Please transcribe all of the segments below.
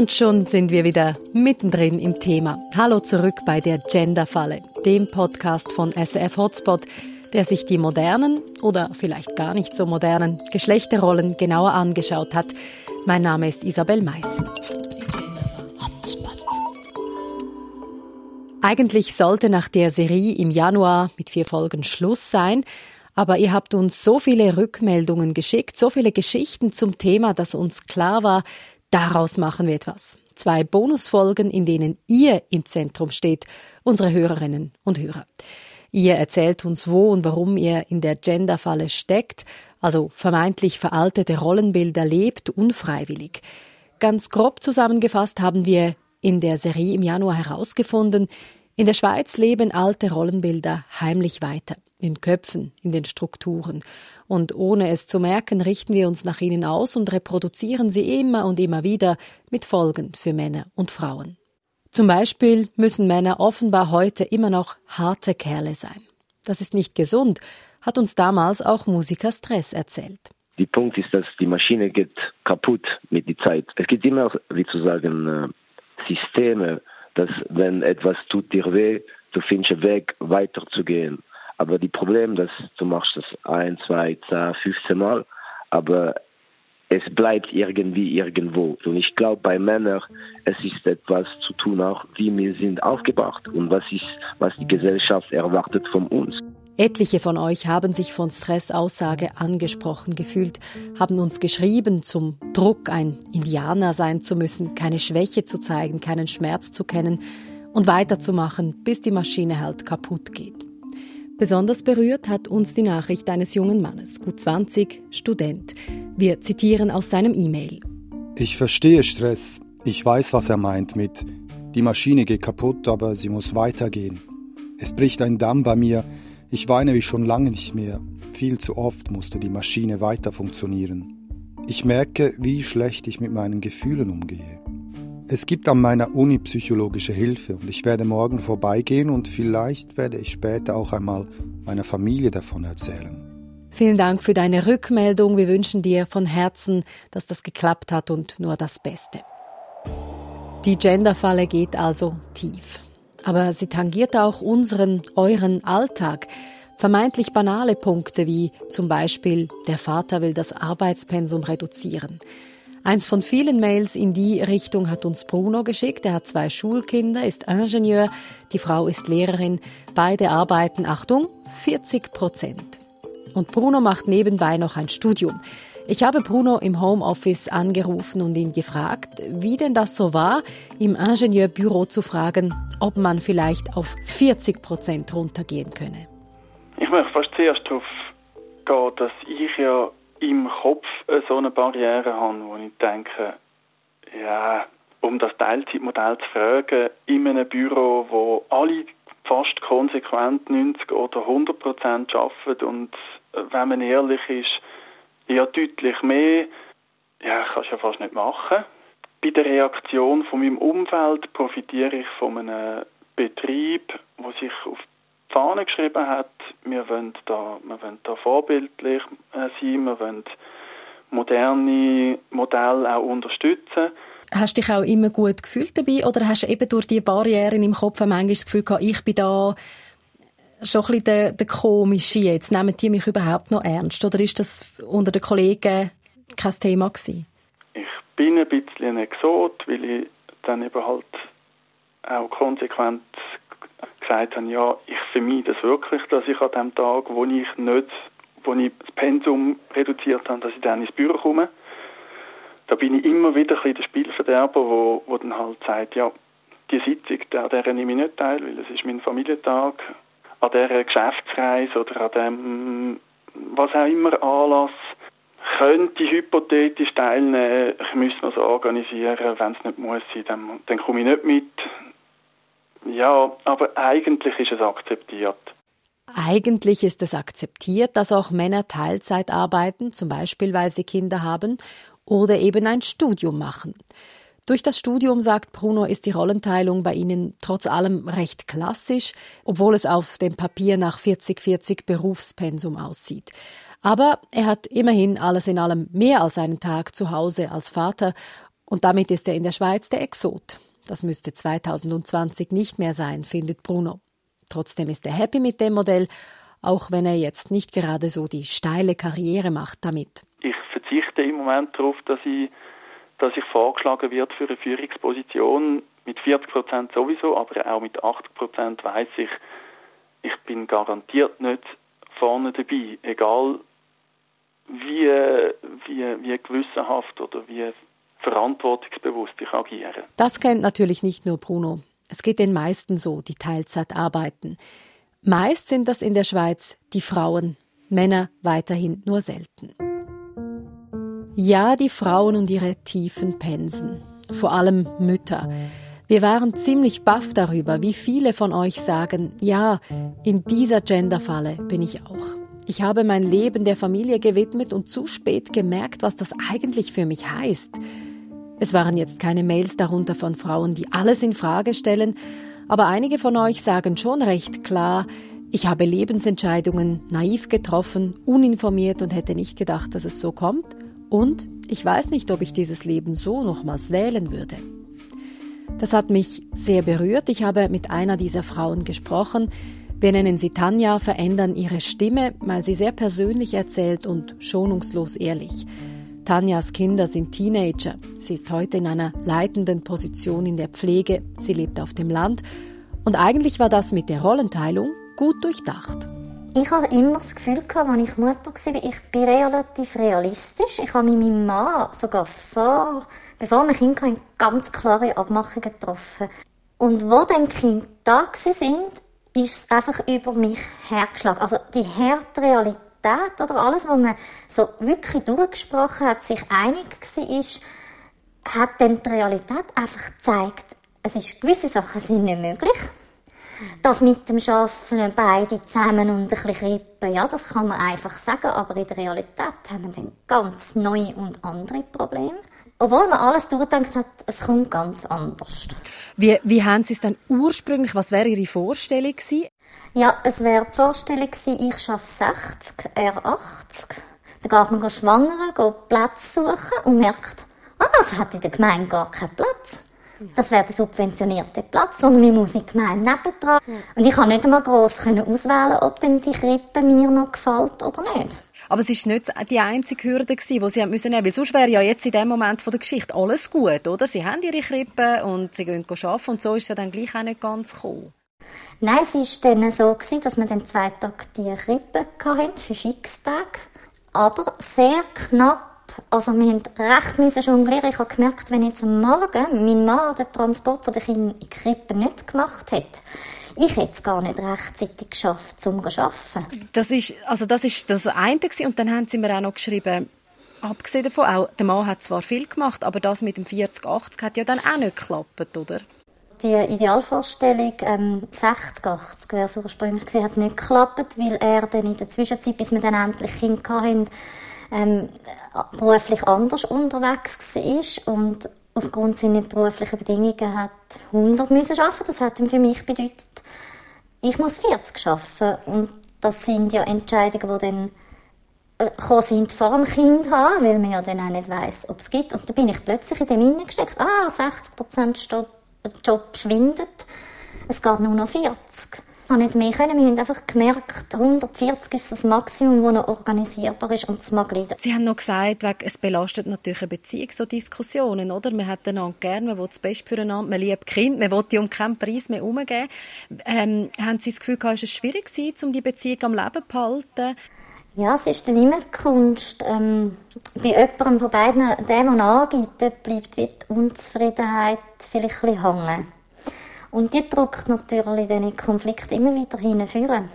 Und schon sind wir wieder mittendrin im Thema. Hallo zurück bei der Genderfalle, dem Podcast von SF Hotspot, der sich die modernen oder vielleicht gar nicht so modernen Geschlechterrollen genauer angeschaut hat. Mein Name ist Isabel Mais. Eigentlich sollte nach der Serie im Januar mit vier Folgen Schluss sein, aber ihr habt uns so viele Rückmeldungen geschickt, so viele Geschichten zum Thema, dass uns klar war, daraus machen wir etwas. Zwei Bonusfolgen, in denen ihr im Zentrum steht, unsere Hörerinnen und Hörer. Ihr erzählt uns, wo und warum ihr in der Genderfalle steckt, also vermeintlich veraltete Rollenbilder lebt, unfreiwillig. Ganz grob zusammengefasst haben wir in der Serie im Januar herausgefunden, in der Schweiz leben alte Rollenbilder heimlich weiter in Köpfen, in den Strukturen. Und ohne es zu merken, richten wir uns nach ihnen aus und reproduzieren sie immer und immer wieder mit Folgen für Männer und Frauen. Zum Beispiel müssen Männer offenbar heute immer noch harte Kerle sein. Das ist nicht gesund, hat uns damals auch Musiker Stress erzählt. Der Punkt ist, dass die Maschine geht kaputt mit der Zeit. Es gibt immer, wie zu sagen, äh, Systeme, dass wenn etwas tut dir weh, du findest einen Weg weiterzugehen. Aber die Problem, dass du machst das ein, zwei, zehn, 15 Mal, aber es bleibt irgendwie irgendwo. Und ich glaube, bei Männern, es ist etwas zu tun auch, wie wir sind aufgebracht und was ist, was die Gesellschaft erwartet von uns. Etliche von euch haben sich von Stressaussage angesprochen gefühlt, haben uns geschrieben, zum Druck ein Indianer sein zu müssen, keine Schwäche zu zeigen, keinen Schmerz zu kennen und weiterzumachen, bis die Maschine halt kaputt geht. Besonders berührt hat uns die Nachricht eines jungen Mannes, gut 20, Student. Wir zitieren aus seinem E-Mail. Ich verstehe Stress. Ich weiß, was er meint mit die Maschine geht kaputt, aber sie muss weitergehen. Es bricht ein Damm bei mir. Ich weine wie schon lange nicht mehr. Viel zu oft musste die Maschine weiter funktionieren. Ich merke, wie schlecht ich mit meinen Gefühlen umgehe. Es gibt an meiner Uni psychologische Hilfe und ich werde morgen vorbeigehen und vielleicht werde ich später auch einmal meiner Familie davon erzählen. Vielen Dank für deine Rückmeldung. Wir wünschen dir von Herzen, dass das geklappt hat und nur das Beste. Die Genderfalle geht also tief. Aber sie tangiert auch unseren, euren Alltag. Vermeintlich banale Punkte wie zum Beispiel, der Vater will das Arbeitspensum reduzieren. Eins von vielen Mails in die Richtung hat uns Bruno geschickt. Er hat zwei Schulkinder, ist Ingenieur, die Frau ist Lehrerin. Beide arbeiten, Achtung, 40 Prozent. Und Bruno macht nebenbei noch ein Studium. Ich habe Bruno im Homeoffice angerufen und ihn gefragt, wie denn das so war, im Ingenieurbüro zu fragen, ob man vielleicht auf 40 Prozent runtergehen könne. Ich möchte fast zuerst darauf gehen, dass ich ja im Kopf so eine Barriere habe, wo ich denke, ja, um das Teilzeitmodell zu fragen, in einem Büro, wo alle fast konsequent 90 oder 100 Prozent arbeiten und äh, wenn man ehrlich ist, ja deutlich mehr, ja, kannst du ja fast nicht machen. Bei der Reaktion von meinem Umfeld profitiere ich von einem Betrieb, wo sich auf Fahne geschrieben hat, wir wollen da, wir wollen da vorbildlich äh, sein, wir wollen moderne Modelle auch unterstützen. Hast du dich auch immer gut gefühlt dabei oder hast du eben durch die Barrieren im Kopf manchmal das Gefühl gehabt, ich bin da schon ein bisschen der, der Komische jetzt? Nehmen die mich überhaupt noch ernst oder ist das unter den Kollegen kein Thema gewesen? Ich bin ein bisschen ein Exot, weil ich dann eben halt auch konsequent gesagt habe, ja, ich vermeide es wirklich, dass ich an dem Tag, wo ich nicht, wo ich das Pensum reduziert habe, dass ich dann ins Büro komme. Da bin ich immer wieder ein bisschen der Spielverderber, wo, wo dann halt sagt, ja, die Sitzung, an der nehme ich nicht teil, weil es ist mein Familientag. An dieser Geschäftsreise oder an dem, was auch immer Anlass, könnte hypothetisch teilnehmen, ich müsste mir so organisieren, wenn es nicht muss sein, dann, dann komme ich nicht mit, ja, aber eigentlich ist es akzeptiert. Eigentlich ist es akzeptiert, dass auch Männer Teilzeit arbeiten, zum Beispiel weil sie Kinder haben oder eben ein Studium machen. Durch das Studium, sagt Bruno, ist die Rollenteilung bei ihnen trotz allem recht klassisch, obwohl es auf dem Papier nach 40-40 Berufspensum aussieht. Aber er hat immerhin alles in allem mehr als einen Tag zu Hause als Vater Und damit ist er in der Schweiz der Exot. Das müsste 2020 nicht mehr sein, findet Bruno. Trotzdem ist er happy mit dem Modell, auch wenn er jetzt nicht gerade so die steile Karriere macht damit. Ich verzichte im Moment darauf, dass ich, dass ich vorgeschlagen wird für eine Führungsposition mit 40 Prozent sowieso, aber auch mit 80 Prozent weiß ich, ich bin garantiert nicht vorne dabei, egal wie, wie, wie gewissenhaft oder wie verantwortungsbewusst ich agiere. Das kennt natürlich nicht nur Bruno. Es geht den meisten so, die Teilzeit arbeiten. Meist sind das in der Schweiz die Frauen, Männer weiterhin nur selten. Ja, die Frauen und ihre tiefen Pensen, vor allem Mütter. Wir waren ziemlich baff darüber, wie viele von euch sagen, ja, in dieser Genderfalle bin ich auch. Ich habe mein Leben der Familie gewidmet und zu spät gemerkt, was das eigentlich für mich heißt. Es waren jetzt keine Mails darunter von Frauen, die alles in Frage stellen, aber einige von euch sagen schon recht klar, ich habe Lebensentscheidungen naiv getroffen, uninformiert und hätte nicht gedacht, dass es so kommt. Und ich weiß nicht, ob ich dieses Leben so nochmals wählen würde. Das hat mich sehr berührt. Ich habe mit einer dieser Frauen gesprochen. Wir nennen sie Tanja, verändern ihre Stimme, weil sie sehr persönlich erzählt und schonungslos ehrlich. Tanjas Kinder sind Teenager. Sie ist heute in einer leitenden Position in der Pflege. Sie lebt auf dem Land. Und eigentlich war das mit der Rollenteilung gut durchdacht. Ich habe immer das Gefühl, gehabt, als ich Mutter war, ich bin relativ realistisch. Ich habe mit meinem Mann sogar vor, bevor wir Kinder hatten, ganz klare Abmachungen getroffen. Und wo dann die Kinder da sind, ist es einfach über mich hergeschlagen. Also die harte Realität oder alles, was man so wirklich durchgesprochen hat, sich einig war, hat dann die Realität einfach gezeigt, es ist, gewisse Sachen sind nicht möglich. Das mit dem Schaffen beide zusammen und ein bisschen krippen, ja, das kann man einfach sagen, aber in der Realität haben wir dann ganz neue und andere Probleme. Obwohl man alles durchdenkt hat, es kommt ganz anders. Wie, wie haben Sie es dann ursprünglich, was wäre Ihre Vorstellung gewesen? Ja, es wäre die Vorstellung gewesen, ich schaffe 60, er 80. Dann geht man schwangern, geht Platz suchen und merkt, ah, es hat in der Gemeinde gar keinen Platz. Das wäre der subventionierte Platz, sondern wir die Gemeinde nebendran. Und ich kann nicht einmal gross auswählen, ob denn die Krippe mir noch gefällt oder nicht. Aber es war nicht die einzige Hürde, die sie nehmen mussten. Weil sonst wäre ja jetzt in dem Moment der Geschichte alles gut, oder? Sie haben ihre Krippe und sie gehen arbeiten und so ist es ja dann gleich auch nicht ganz gekommen. Nein, es war dann so, dass wir dann zwei Tage die Krippe hatten, für Fixtage. Aber sehr knapp. Also wir mussten recht jonglieren. Ich habe gemerkt, wenn jetzt am Morgen mein Mann den Transport von den Kindern in die Krippe nicht gemacht hätte, ich hätte es gar nicht rechtzeitig geschafft, um zu arbeiten. Das ist, also das ist das eine und dann haben sie mir auch noch geschrieben, abgesehen davon, auch, der Mann hat zwar viel gemacht, aber das mit dem 40-80 hat ja dann auch nicht geklappt, oder? Die Idealvorstellung ähm, 60, 80 wäre es ursprünglich gewesen, hat nicht geklappt, weil er dann in der Zwischenzeit, bis wir dann endlich Kinder hatten, ähm, beruflich anders unterwegs war und aufgrund seiner beruflichen Bedingungen hat 100 müssen arbeiten. Das hat ihm für mich bedeutet, ich muss 40 arbeiten. Und das sind ja Entscheidungen, die dann äh, gekommen sind vor dem Kind haben, weil man ja dann auch nicht weiss, ob es gibt. Und da bin ich plötzlich in dem hineingesteckt, ah, 60% Job schwindet, es geht nur noch 40 habe nicht mehr können. Wir haben einfach gemerkt, 140 ist das Maximum, das noch organisierbar ist und es mag leiden. Sie haben noch gesagt, es belastet natürlich eine Beziehung, so Diskussionen, oder? Man hat einander gerne, man will das Beste füreinander, man liebt Kind, man will die um keinen Preis mehr umgeben. Ähm, haben Sie das Gefühl, es ist schwierig gewesen, um die Beziehung am Leben zu behalten? Ja, es ist dann immer die Kunst. Ähm, bei jemandem von beiden, der, der angibt, bleibt die Unzufriedenheit vielleicht ein bisschen hängen. Und die drückt natürlich den Konflikt immer wieder hinführen.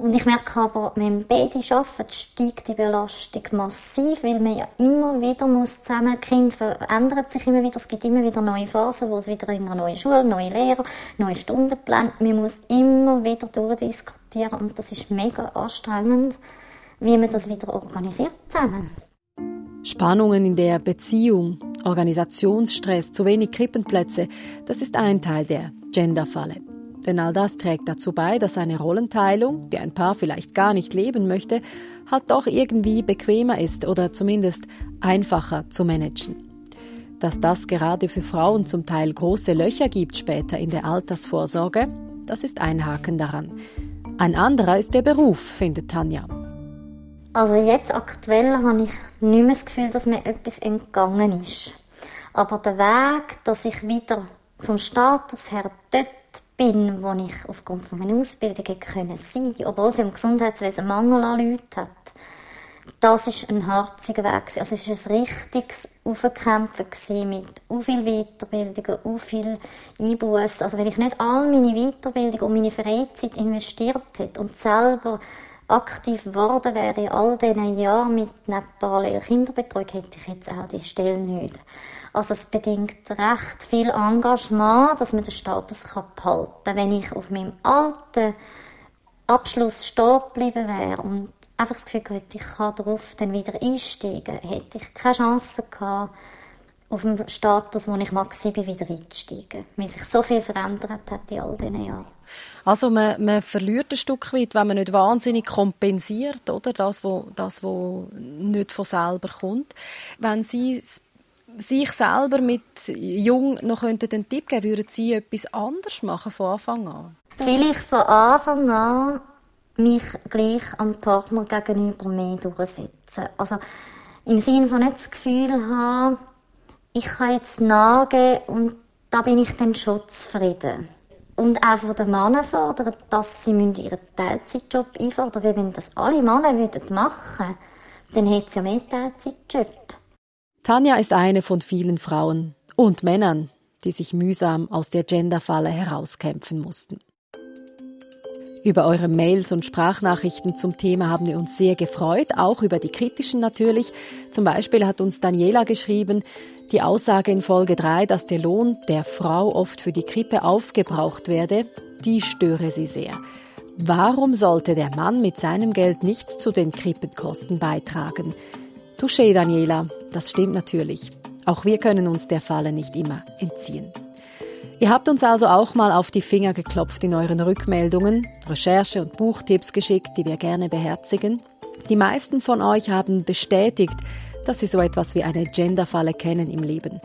Und ich merke aber, wenn beide arbeiten, steigt die Belastung massiv, weil man ja immer wieder muss zusammen, Kind verändert sich immer wieder, es gibt immer wieder neue Phasen, wo es wieder in einer neuen Schule, neue Lehrer, neue Stundenpläne, man muss immer wieder durchdiskutieren und das ist mega anstrengend, wie man das wieder organisiert zusammen. Spannungen in der Beziehung, Organisationsstress, zu wenig Krippenplätze, das ist ein Teil der Genderfalle. Denn all das trägt dazu bei, dass eine Rollenteilung, die ein Paar vielleicht gar nicht leben möchte, halt doch irgendwie bequemer ist oder zumindest einfacher zu managen. Dass das gerade für Frauen zum Teil große Löcher gibt später in der Altersvorsorge, das ist ein Haken daran. Ein anderer ist der Beruf, findet Tanja. Also jetzt aktuell habe ich nicht mehr das Gefühl, dass mir etwas entgangen ist. Aber der Weg, dass ich wieder vom Status her dort bin, wo ich aufgrund von meiner Ausbildung können sein, obwohl es im Gesundheitswesen Mangel an Leuten hat, das ist ein harziger Weg. Also es war ein richtiges Aufkämpfen mit u viel Weiterbildung, u viel Einbußen. Also wenn ich nicht all meine Weiterbildung und meine Freizeit investiert hätte und selber aktiv geworden wäre in all diesen Jahren mit einer Kinderbetreuung, hätte ich jetzt auch die Stelle nicht. Also es bedingt recht viel Engagement, dass man den Status behalten kann. Wenn ich auf meinem alten Abschluss stehen geblieben wäre und einfach das Gefühl hätte, ich kann darauf dann wieder einsteigen, hätte ich keine Chance gehabt, auf dem Status, wo ich mal war, wieder einzusteigen. Weil sich so viel verändert hat in all diesen Jahren. Also man, man verliert ein Stück weit, wenn man nicht wahnsinnig kompensiert, oder? Das, was das, wo nicht von selber kommt. Wenn Sie sich selber mit Jung noch einen Tipp geben würden Sie etwas anders machen von Anfang an? Vielleicht von Anfang an mich gleich am Partner gegenüber mehr durchsetzen. Also im Sinne von nicht das Gefühl haben, ich kann jetzt nachgehen und da bin ich dann schon zufrieden. Und auch von den Männern fordern, dass sie ihren Teilzeitjob einfordern weil wenn das alle Männer würden machen dann hätte es ja mehr Teilzeitjob. Tanja ist eine von vielen Frauen und Männern, die sich mühsam aus der Genderfalle herauskämpfen mussten. Über eure Mails und Sprachnachrichten zum Thema haben wir uns sehr gefreut, auch über die kritischen natürlich. Zum Beispiel hat uns Daniela geschrieben, die Aussage in Folge 3, dass der Lohn der Frau oft für die Krippe aufgebraucht werde, die störe sie sehr. Warum sollte der Mann mit seinem Geld nichts zu den Krippenkosten beitragen? Touché, Daniela, das stimmt natürlich. Auch wir können uns der Falle nicht immer entziehen. Ihr habt uns also auch mal auf die Finger geklopft in euren Rückmeldungen, Recherche- und Buchtipps geschickt, die wir gerne beherzigen. Die meisten von euch haben bestätigt, dass sie so etwas wie eine Genderfalle kennen im Leben.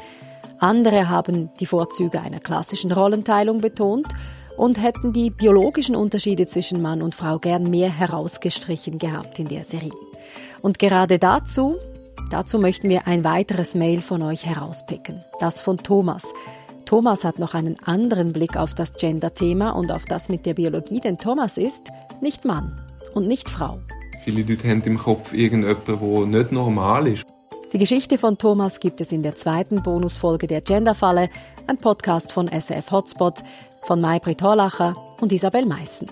Andere haben die Vorzüge einer klassischen Rollenteilung betont und hätten die biologischen Unterschiede zwischen Mann und Frau gern mehr herausgestrichen gehabt in der Serie. Und gerade dazu, dazu möchten wir ein weiteres Mail von euch herauspicken. Das von Thomas. Thomas hat noch einen anderen Blick auf das Gender-Thema und auf das mit der Biologie, denn Thomas ist nicht Mann und nicht Frau. Viele Leute haben im Kopf irgendjemanden, der nicht normal ist. Die Geschichte von Thomas gibt es in der zweiten Bonusfolge der Genderfalle, ein Podcast von SF Hotspot von Maybrit Horlacher und Isabel Meissen.